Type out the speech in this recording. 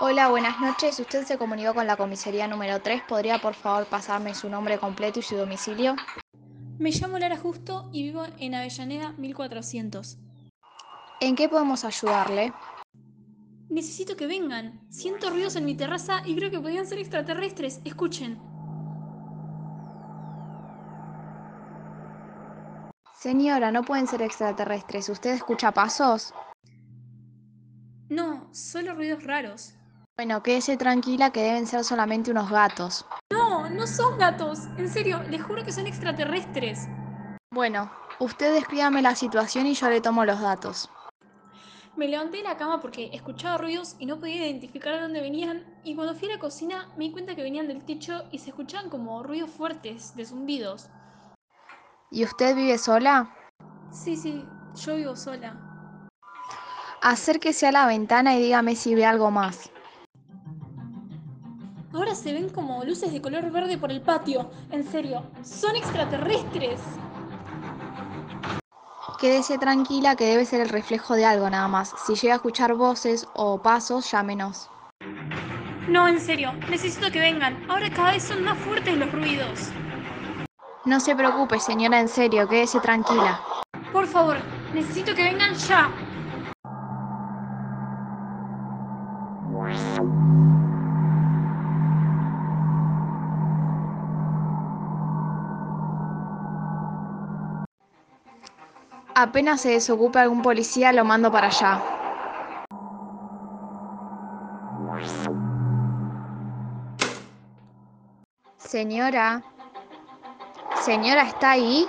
Hola, buenas noches. Usted se comunicó con la comisaría número 3. ¿Podría por favor pasarme su nombre completo y su domicilio? Me llamo Lara Justo y vivo en Avellaneda 1400. ¿En qué podemos ayudarle? Necesito que vengan. Siento ruidos en mi terraza y creo que podrían ser extraterrestres. Escuchen. Señora, no pueden ser extraterrestres. ¿Usted escucha pasos? No, solo ruidos raros. Bueno, quédese tranquila que deben ser solamente unos gatos. No, no son gatos. En serio, les juro que son extraterrestres. Bueno, usted descríbame la situación y yo le tomo los datos. Me levanté de la cama porque escuchaba ruidos y no podía identificar de dónde venían. Y cuando fui a la cocina me di cuenta que venían del techo y se escuchaban como ruidos fuertes, de zumbidos. ¿Y usted vive sola? Sí, sí, yo vivo sola. Acérquese a la ventana y dígame si ve algo más. Ahora se ven como luces de color verde por el patio. En serio, son extraterrestres. Quédese tranquila que debe ser el reflejo de algo nada más. Si llega a escuchar voces o pasos, llámenos. No, en serio, necesito que vengan. Ahora cada vez son más fuertes los ruidos. No se preocupe, señora, en serio, quédese tranquila. Por favor, necesito que vengan ya. Apenas se desocupe algún policía, lo mando para allá. Señora. Señora, ¿está ahí?